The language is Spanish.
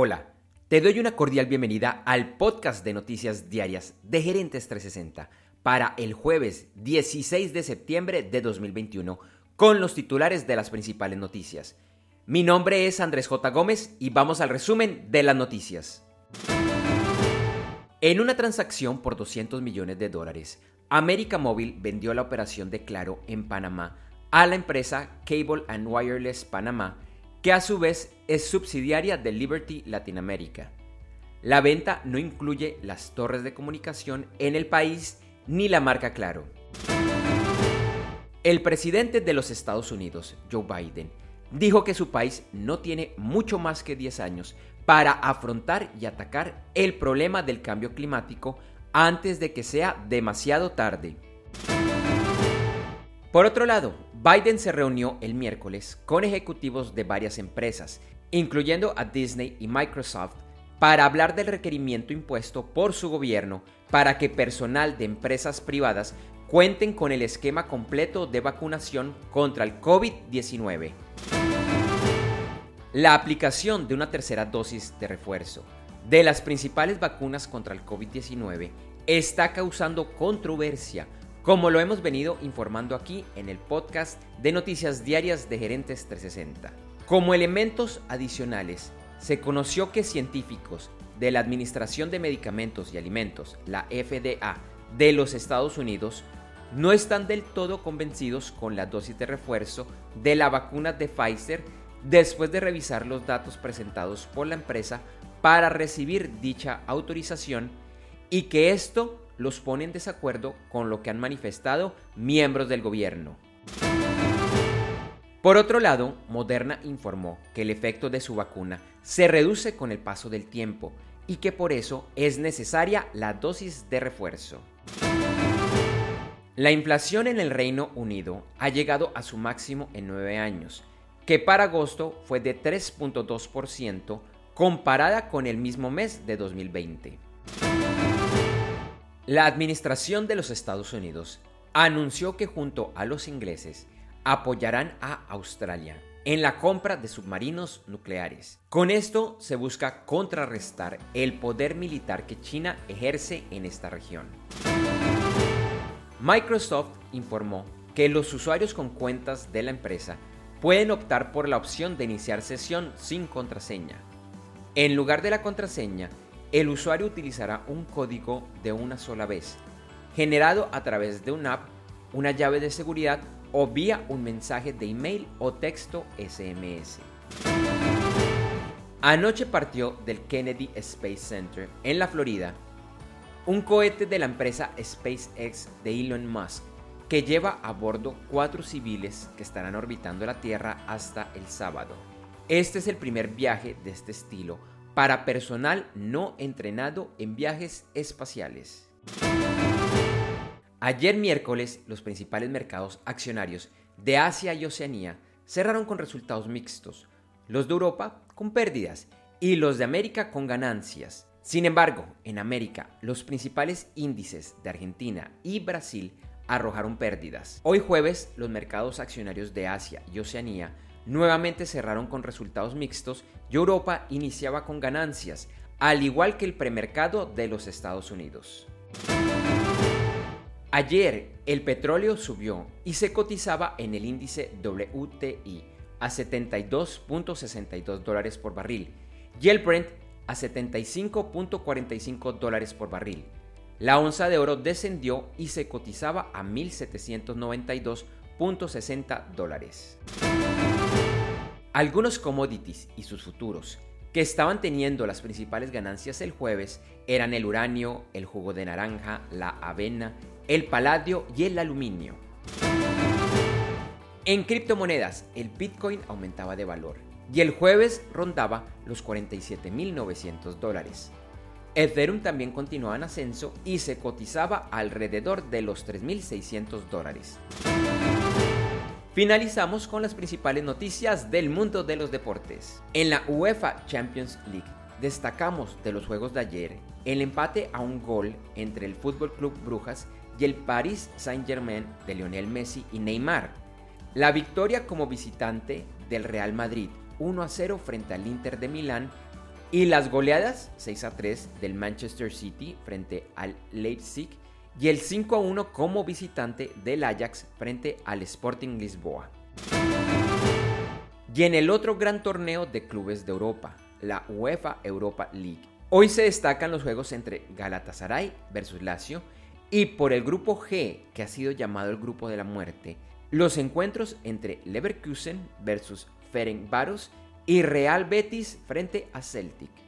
Hola, te doy una cordial bienvenida al podcast de noticias diarias de Gerentes 360 para el jueves 16 de septiembre de 2021 con los titulares de las principales noticias. Mi nombre es Andrés J. Gómez y vamos al resumen de las noticias. En una transacción por 200 millones de dólares, América Móvil vendió la operación de Claro en Panamá a la empresa Cable and Wireless Panamá que a su vez es subsidiaria de Liberty Latinoamérica. La venta no incluye las torres de comunicación en el país ni la marca Claro. El presidente de los Estados Unidos, Joe Biden, dijo que su país no tiene mucho más que 10 años para afrontar y atacar el problema del cambio climático antes de que sea demasiado tarde. Por otro lado, Biden se reunió el miércoles con ejecutivos de varias empresas, incluyendo a Disney y Microsoft, para hablar del requerimiento impuesto por su gobierno para que personal de empresas privadas cuenten con el esquema completo de vacunación contra el COVID-19. La aplicación de una tercera dosis de refuerzo de las principales vacunas contra el COVID-19 está causando controversia como lo hemos venido informando aquí en el podcast de noticias diarias de Gerentes 360. Como elementos adicionales, se conoció que científicos de la Administración de Medicamentos y Alimentos, la FDA, de los Estados Unidos, no están del todo convencidos con la dosis de refuerzo de la vacuna de Pfizer después de revisar los datos presentados por la empresa para recibir dicha autorización y que esto los pone en desacuerdo con lo que han manifestado miembros del gobierno. Por otro lado, Moderna informó que el efecto de su vacuna se reduce con el paso del tiempo y que por eso es necesaria la dosis de refuerzo. La inflación en el Reino Unido ha llegado a su máximo en nueve años, que para agosto fue de 3.2% comparada con el mismo mes de 2020. La administración de los Estados Unidos anunció que junto a los ingleses apoyarán a Australia en la compra de submarinos nucleares. Con esto se busca contrarrestar el poder militar que China ejerce en esta región. Microsoft informó que los usuarios con cuentas de la empresa pueden optar por la opción de iniciar sesión sin contraseña. En lugar de la contraseña, el usuario utilizará un código de una sola vez, generado a través de una app, una llave de seguridad o vía un mensaje de email o texto SMS. Anoche partió del Kennedy Space Center en la Florida un cohete de la empresa SpaceX de Elon Musk que lleva a bordo cuatro civiles que estarán orbitando la Tierra hasta el sábado. Este es el primer viaje de este estilo para personal no entrenado en viajes espaciales. Ayer miércoles, los principales mercados accionarios de Asia y Oceanía cerraron con resultados mixtos, los de Europa con pérdidas y los de América con ganancias. Sin embargo, en América, los principales índices de Argentina y Brasil arrojaron pérdidas. Hoy jueves, los mercados accionarios de Asia y Oceanía nuevamente cerraron con resultados mixtos y Europa iniciaba con ganancias, al igual que el premercado de los Estados Unidos. Ayer el petróleo subió y se cotizaba en el índice WTI a 72.62 dólares por barril y el Brent a 75.45 dólares por barril. La onza de oro descendió y se cotizaba a 1.792.60 dólares. Algunos commodities y sus futuros que estaban teniendo las principales ganancias el jueves eran el uranio, el jugo de naranja, la avena, el paladio y el aluminio. En criptomonedas, el Bitcoin aumentaba de valor y el jueves rondaba los 47.900 dólares. Ethereum también continuaba en ascenso y se cotizaba alrededor de los 3.600 dólares. Finalizamos con las principales noticias del mundo de los deportes. En la UEFA Champions League destacamos de los juegos de ayer el empate a un gol entre el Fútbol Club Brujas y el Paris Saint-Germain de Lionel Messi y Neymar. La victoria como visitante del Real Madrid 1 a 0 frente al Inter de Milán Y las goleadas 6 a 3 del Manchester City frente al Leipzig y el 5 a 1 como visitante del Ajax frente al Sporting Lisboa. Y en el otro gran torneo de clubes de Europa, la UEFA Europa League. Hoy se destacan los juegos entre Galatasaray versus Lazio y por el grupo G, que ha sido llamado el grupo de la muerte, los encuentros entre Leverkusen versus Ferencváros y Real Betis frente a Celtic.